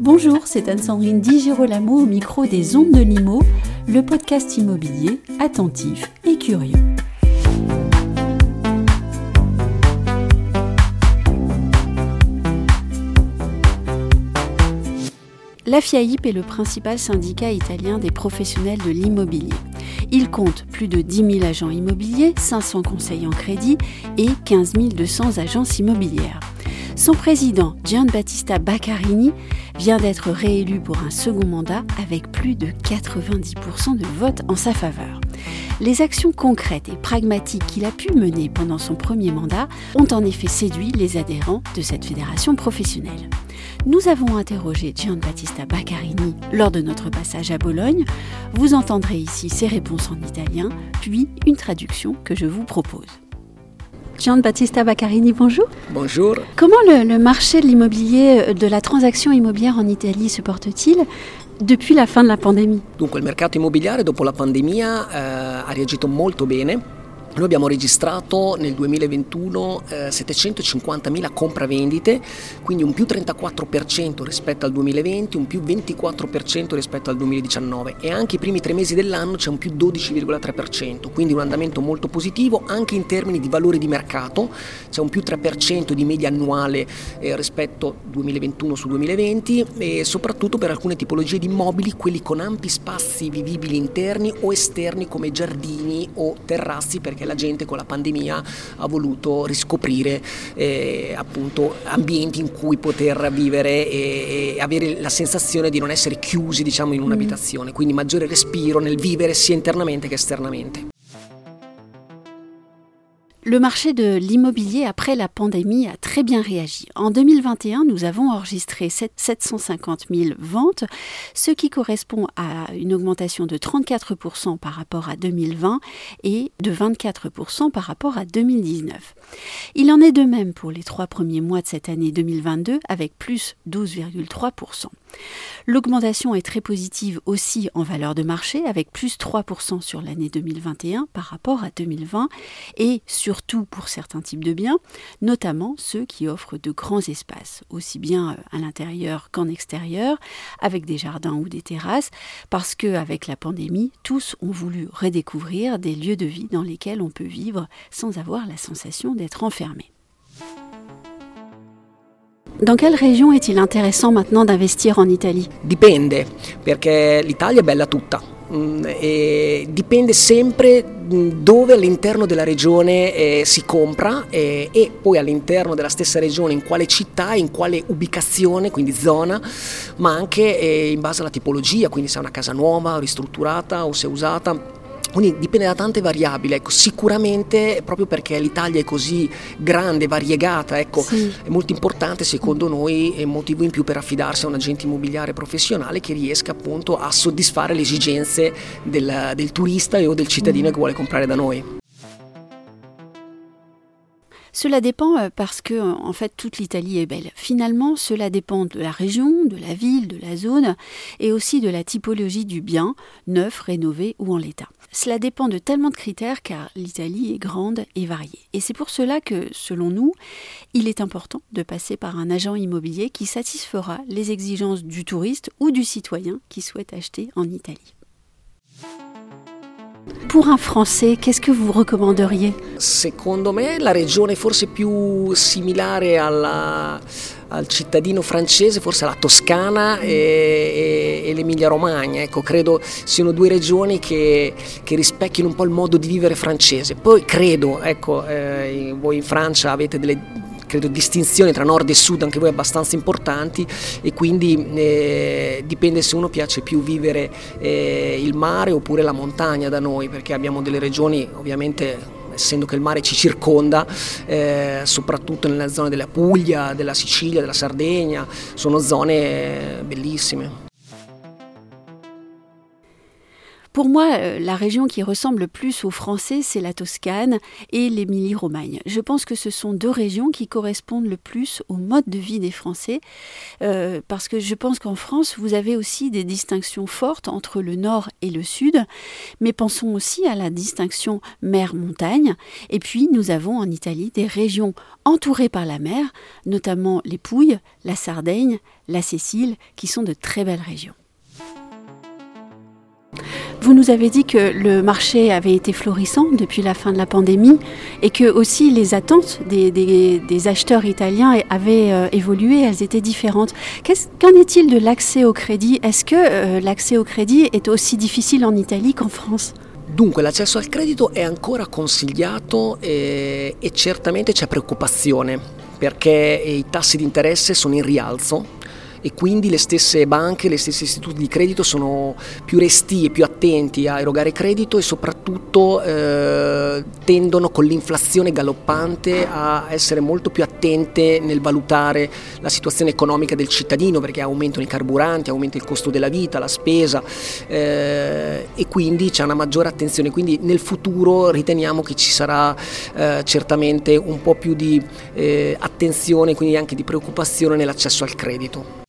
Bonjour, c'est Anne-Sandrine Di Girolamo au micro des Ondes de Limo, le podcast immobilier attentif et curieux. La FIAIP est le principal syndicat italien des professionnels de l'immobilier. Il compte plus de 10 000 agents immobiliers, 500 conseils en crédit et 15 200 agences immobilières. Son président, Gianbattista Baccarini, vient d'être réélu pour un second mandat avec plus de 90% de votes en sa faveur. Les actions concrètes et pragmatiques qu'il a pu mener pendant son premier mandat ont en effet séduit les adhérents de cette fédération professionnelle. Nous avons interrogé Gianbattista Baccarini lors de notre passage à Bologne. Vous entendrez ici ses réponses en italien, puis une traduction que je vous propose. Gianbattista Baccarini, bonjour. Bonjour. Comment le, marché de l'immobilier, euh, de la transaction immobilière en Italie se porte-t-il depuis la fin de la pandémie? Donc le mercato immobiliare dopo la pandemia eh, ha reagito molto bene Noi abbiamo registrato nel 2021 eh, 750.000 compravendite, quindi un più 34% rispetto al 2020, un più 24% rispetto al 2019 e anche i primi tre mesi dell'anno c'è un più 12,3%, quindi un andamento molto positivo anche in termini di valore di mercato, c'è un più 3% di media annuale eh, rispetto 2021 su 2020 e soprattutto per alcune tipologie di immobili, quelli con ampi spazi vivibili interni o esterni come giardini o terrazzi perché la gente con la pandemia ha voluto riscoprire eh, appunto ambienti in cui poter vivere e, e, avere la sensazione di non essere chiusi diciamo in un'abitazione, quindi maggiore respiro nel vivere sia internamente che esternamente. Le marché de l'immobilier après la pandémie a très bien réagi. En 2021, nous avons enregistré 750 000 ventes, ce qui correspond à une augmentation de 34% par rapport à 2020 et de 24% par rapport à 2019. Il en est de même pour les trois premiers mois de cette année 2022 avec plus 12,3%. L'augmentation est très positive aussi en valeur de marché avec plus 3% sur l'année 2021 par rapport à 2020 et surtout pour certains types de biens, notamment ceux qui offrent de grands espaces, aussi bien à l'intérieur qu'en extérieur, avec des jardins ou des terrasses, parce qu'avec la pandémie, tous ont voulu redécouvrir des lieux de vie dans lesquels on peut vivre sans avoir la sensation d'être enfermé. Dans quelle région est-il intéressant maintenant d'investir en Italie Dipende, perché l'Italia è bella tutta. Mm, e dipende sempre mm, dove all'interno della regione eh, si compra eh, e poi all'interno della stessa regione in quale città, in quale ubicazione, quindi zona, ma anche eh, in base alla tipologia, quindi se è una casa nuova, ristrutturata o se è usata quindi dipende da tante variabili, ecco, sicuramente proprio perché l'Italia è così grande, variegata, ecco, sì. è molto importante secondo noi, è un motivo in più per affidarsi a un agente immobiliare professionale che riesca appunto a soddisfare le esigenze del, del turista o del cittadino mm. che vuole comprare da noi. Cela dépend euh, parce que en fait toute l'Italie est belle. Finalement, cela dépend de la région, de la ville, de la zone et aussi de la typologie du bien, neuf, rénové ou en l'état. Cela dépend de tellement de critères car l'Italie est grande et variée. Et c'est pour cela que, selon nous, il est important de passer par un agent immobilier qui satisfera les exigences du touriste ou du citoyen qui souhaite acheter en Italie. Pour un Français, qu'est-ce que vous recommanderiez Secondo me la regione forse più similare alla, al cittadino francese, forse la Toscana e, e, e l'Emilia Romagna. Ecco, credo siano due regioni che, che, rispecchiano un po' il modo di vivere francese. Poi credo, ecco, eh, voi in Francia avete delle credo, distinzioni tra nord e sud anche voi abbastanza importanti e quindi eh, dipende se uno piace più vivere eh, il mare oppure la montagna da noi perché abbiamo delle regioni ovviamente essendo che il mare ci circonda, eh, soprattutto nella zona della Puglia, della Sicilia, della Sardegna, sono zone bellissime. Pour moi, euh, la région qui ressemble le plus aux Français, c'est la Toscane et l'Émilie-Romagne. Je pense que ce sont deux régions qui correspondent le plus au mode de vie des Français, euh, parce que je pense qu'en France, vous avez aussi des distinctions fortes entre le nord et le sud, mais pensons aussi à la distinction mer-montagne. Et puis, nous avons en Italie des régions entourées par la mer, notamment les Pouilles, la Sardaigne, la Sicile, qui sont de très belles régions. Vous nous avez dit que le marché avait été florissant depuis la fin de la pandémie et que aussi les attentes des, acheteurs italiens avaient euh, évolué, elles étaient différentes. Qu'en est-il de l'accès au crédit? Est-ce que euh, l'accès au crédit est aussi difficile en Italie qu'en France? Dunque l'accesso al credito è ancora consigliato e, e certamente c'è preoccupazione perché i tassi di interesse sono in rialzo e quindi le stesse banche, le stesse istituti di credito sono più restie, più attenti a erogare credito e soprattutto eh, tendono con l'inflazione galoppante a essere molto più attente nel valutare la situazione economica del cittadino perché aumentano i carburanti, aumenta il costo della vita, la spesa eh, e quindi c'è una maggiore attenzione. Quindi nel futuro riteniamo che ci sarà eh, certamente un po' più di eh, attenzione, quindi anche di preoccupazione nell'accesso al credito.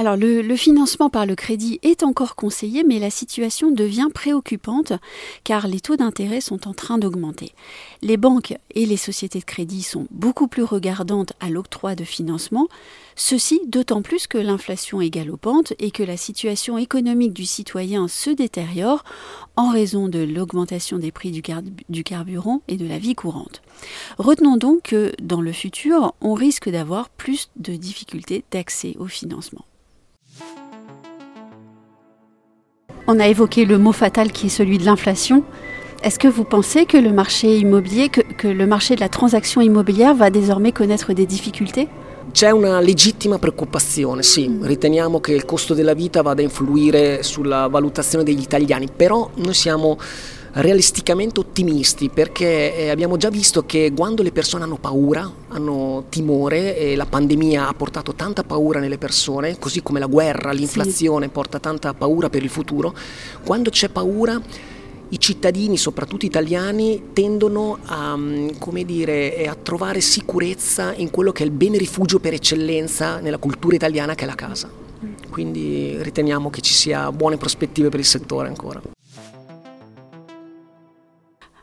Alors le, financement par le crédit est encore conseillé, mais la situation devient préoccupante car les taux d'intérêt sont en train d'augmenter. Les banques et les sociétés de crédit sont beaucoup plus regardantes à l'octroi de financement, ceci d'autant plus que l'inflation est galopante et que la situation économique du citoyen se détériore en raison de l'augmentation des prix du, du carburant et de la vie courante. Retenons donc que dans le futur, on risque d'avoir plus de difficultés d'accès au financement. On a évoqué le mot fatal qui est celui de l'inflation. Est-ce que vous pensez que le marché immobilier, que, le marché de la transaction immobilière va désormais connaître des difficultés? C'è una legittima preoccupazione, sì, mm. riteniamo che il costo della vita vada a influire sulla valutazione degli italiani, però noi siamo realisticamente ottimisti perché eh, abbiamo già visto che quando le persone hanno paura, hanno timore e la pandemia ha portato tanta paura nelle persone, così come la guerra, l'inflazione sì. porta tanta paura per il futuro, quando c'è paura i cittadini, soprattutto italiani, tendono a, mm, dire, a, trovare sicurezza in quello che è il bene rifugio per eccellenza nella cultura italiana che è la casa. Mm. Quindi riteniamo che ci sia buone prospettive per il settore ancora.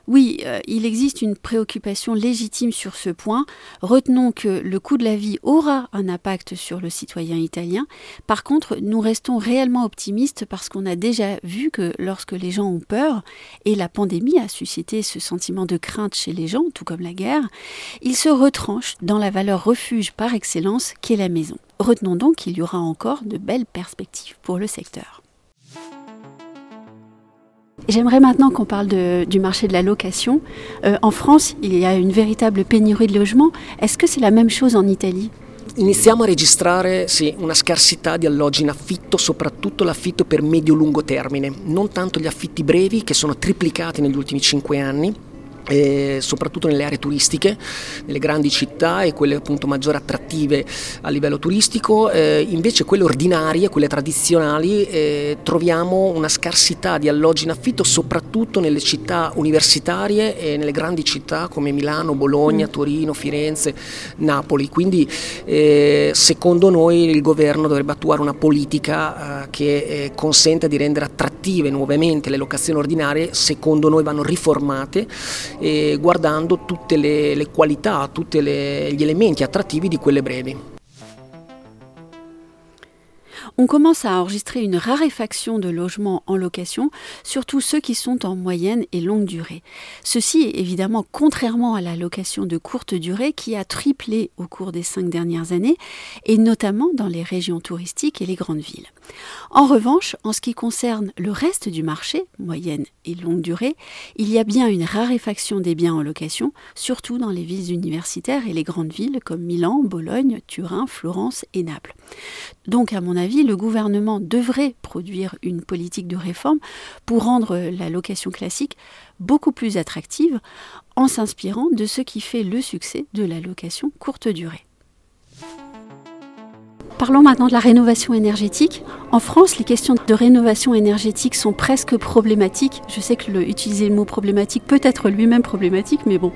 Oui, euh, il existe une préoccupation légitime sur ce point. Retenons que le coût de la vie aura un impact sur le citoyen italien. Par contre, nous restons réellement optimistes parce qu'on a déjà vu que lorsque les gens ont peur, et la pandémie a suscité ce sentiment de crainte chez les gens, tout comme la guerre, ils se retranchent dans la valeur refuge par excellence qu'est la maison. Retenons donc qu'il y aura encore de belles perspectives pour le secteur. J'aimerais maintenant qu'on parle du marché de la location. Euh, en France, il y a une véritable pénurie de logements. Est-ce que c'est la même chose en Italie Iniziamo a registrare sì, una scarsità di alloggi in affitto, soprattutto l'affitto per medio-lungo termine, non tanto gli affitti brevi che sono triplicati negli ultimi cinque anni, soprattutto nelle aree turistiche, nelle grandi città e quelle appunto maggiori attrattive a livello turistico, eh, invece quelle ordinarie, quelle tradizionali, eh, troviamo una scarsità di alloggi in affitto soprattutto nelle città universitarie e nelle grandi città come Milano, Bologna, mm. Torino, Firenze, Napoli. Quindi eh, secondo noi il governo dovrebbe attuare una politica eh, che eh, consenta di rendere attrattive nuovamente le locazioni ordinarie, secondo noi vanno riformate guardando tutte le, le qualità, tutti gli elementi attrattivi di quelle brevi. On commence à enregistrer une raréfaction de logements en location, surtout ceux qui sont en moyenne et longue durée. Ceci évidemment contrairement à la location de courte durée qui a triplé au cours des cinq dernières années, et notamment dans les régions touristiques et les grandes villes. En revanche, en ce qui concerne le reste du marché, moyenne et longue durée, il y a bien une raréfaction des biens en location, surtout dans les villes universitaires et les grandes villes comme Milan, Bologne, Turin, Florence et Naples. Donc à mon avis, le gouvernement devrait produire une politique de réforme pour rendre la location classique beaucoup plus attractive en s'inspirant de ce qui fait le succès de la location courte durée. Parlons maintenant de la rénovation énergétique. En France, les questions de rénovation énergétique sont presque problématiques. Je sais que le, utiliser le mot problématique peut être lui-même problématique, mais bon.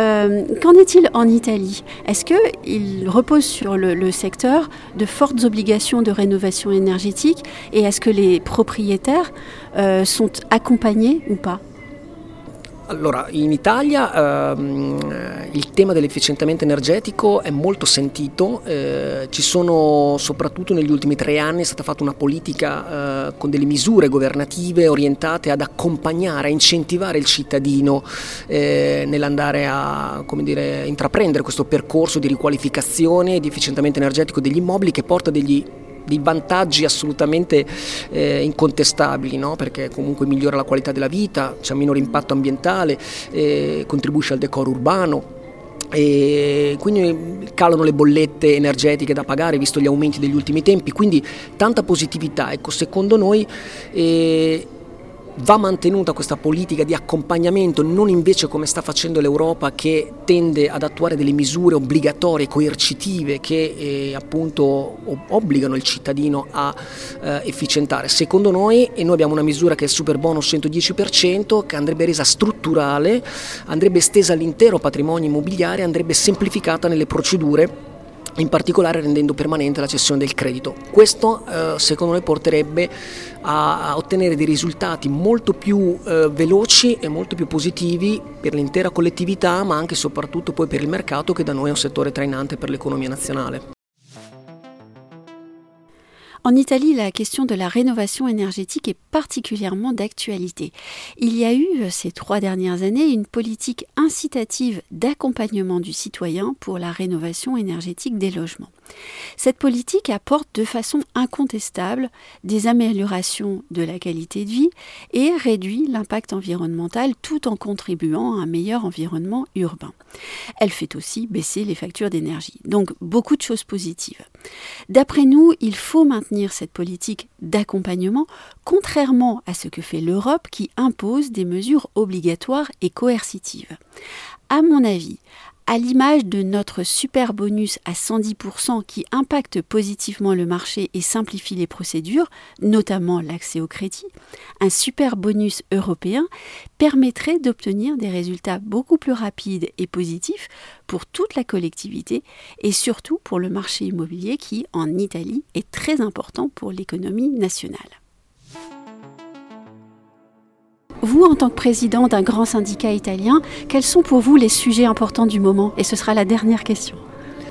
Euh, qu'en est-il en Italie? Est-ce qu'il repose sur le, secteur de fortes obligations de rénovation énergétique? Et est-ce que les propriétaires euh, sont accompagnés ou pas? Allora, in Italia ehm, il tema dell'efficientamento energetico è molto sentito, eh, ci sono soprattutto negli ultimi tre anni è stata fatta una politica eh, con delle misure governative orientate ad accompagnare, a incentivare il cittadino eh, nell'andare a dire, intraprendere questo percorso di riqualificazione e di efficientamento energetico degli immobili che porta degli dei vantaggi assolutamente eh, incontestabili, no? perché comunque migliora la qualità della vita, c'è un minore impatto ambientale, eh, contribuisce al decoro urbano. E quindi calano le bollette energetiche da pagare visto gli aumenti degli ultimi tempi, quindi tanta positività. Ecco, secondo noi eh, va mantenuta questa politica di accompagnamento, non invece come sta facendo l'Europa che tende ad attuare delle misure obbligatorie, coercitive che eh, appunto obbligano il cittadino a eh, efficientare. Secondo noi, e noi abbiamo una misura che è il super bonus 110%, che andrebbe resa strutturale, andrebbe estesa all'intero patrimonio immobiliare, andrebbe semplificata nelle procedure in particolare rendendo permanente la cessione del credito. Questo eh, secondo noi porterebbe a, ottenere dei risultati molto più eh, veloci e molto più positivi per l'intera collettività, ma anche e soprattutto poi per il mercato che da noi è un settore trainante per l'economia nazionale. En Italie, la question de la rénovation énergétique est particulièrement d'actualité. Il y a eu euh, ces trois dernières années une politique incitative d'accompagnement du citoyen pour la rénovation énergétique des logements. Cette politique apporte de façon incontestable des améliorations de la qualité de vie et réduit l'impact environnemental tout en contribuant à un meilleur environnement urbain. Elle fait aussi baisser les factures d'énergie. Donc beaucoup de choses positives. D'après nous, il faut maintenir cette politique d'accompagnement, contrairement à ce que fait l'Europe qui impose des mesures obligatoires et coercitives. À mon avis, à l'image de notre super bonus à 110% qui impacte positivement le marché et simplifie les procédures, notamment l'accès au crédit, un super bonus européen permettrait d'obtenir des résultats beaucoup plus rapides et positifs pour toute la collectivité et surtout pour le marché immobilier qui, en Italie, est très important pour l'économie nationale. Vous, en tant que président d'un grand syndicat italien, quels sont pour vous les sujets importants du moment Et ce sera la dernière question.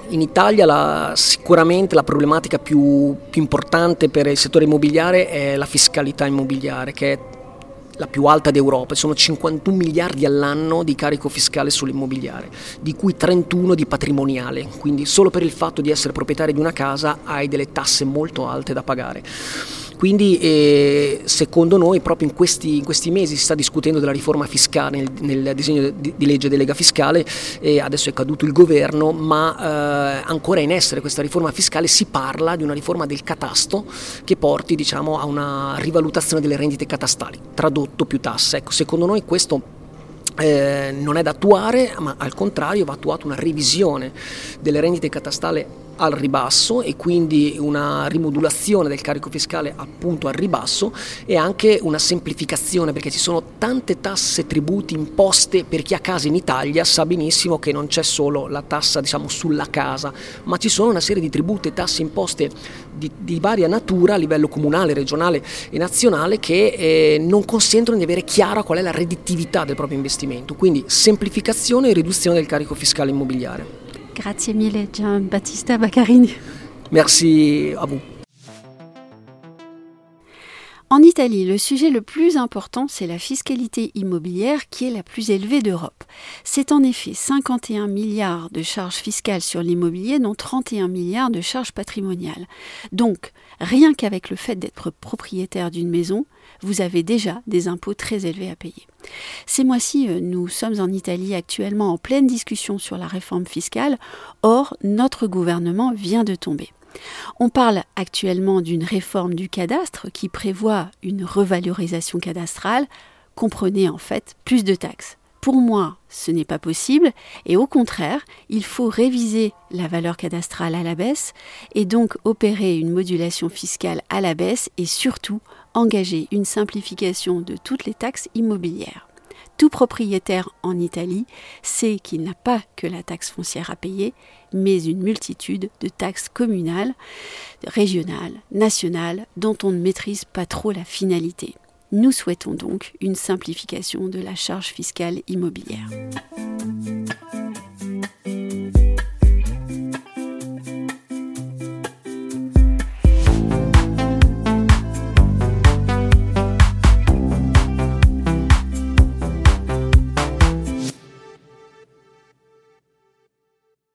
In Italia la, sicuramente la problematica più, più, importante per il settore immobiliare è la fiscalità immobiliare, che è la più alta d'Europa. Sono 51 miliardi all'anno di carico fiscale sull'immobiliare, di cui 31 di patrimoniale. Quindi solo per il fatto di essere proprietario di una casa hai delle tasse molto alte da pagare. Quindi eh, secondo noi proprio in questi, in questi, mesi si sta discutendo della riforma fiscale nel, nel disegno di, di, legge delega fiscale, e adesso è caduto il governo, ma eh, ancora in essere questa riforma fiscale si parla di una riforma del catasto che porti diciamo, a una rivalutazione delle rendite catastali, tradotto più tasse. Ecco, secondo noi questo eh, non è da attuare, ma al contrario va attuata una revisione delle rendite catastali al ribasso e quindi una rimodulazione del carico fiscale appunto al ribasso e anche una semplificazione perché ci sono tante tasse tributi imposte per chi ha casa in Italia sa benissimo che non c'è solo la tassa diciamo sulla casa ma ci sono una serie di tributi tasse imposte di, di varia natura a livello comunale, regionale e nazionale che eh, non consentono di avere chiara qual è la redditività del proprio investimento quindi semplificazione e riduzione del carico fiscale immobiliare. Grazie mille Gian Battista Baccarini. Merci à vous. En Italie, le sujet le plus important, c'est la fiscalité immobilière qui est la plus élevée d'Europe. C'est en effet 51 milliards de charges fiscales sur l'immobilier, dont 31 milliards de charges patrimoniales. Donc, rien qu'avec le fait d'être propriétaire d'une maison, vous avez déjà des impôts très élevés à payer. Ces mois-ci, euh, nous sommes en Italie actuellement en pleine discussion sur la réforme fiscale. Or, notre gouvernement vient de tomber. On parle actuellement d'une réforme du cadastre qui prévoit une revalorisation cadastrale, comprenez en fait plus de taxes, Pour moi, ce n'est pas possible et au contraire, il faut réviser la valeur cadastrale à la baisse et donc opérer une modulation fiscale à la baisse et surtout engager une simplification de toutes les taxes immobilières. Tout propriétaire en Italie sait qu'il n'a pas que la taxe foncière à payer, mais une multitude de taxes communales, régionales, nationales, dont on ne maîtrise pas trop la finalité. Nous souhaitons donc une simplification de la charge fiscale immobilière.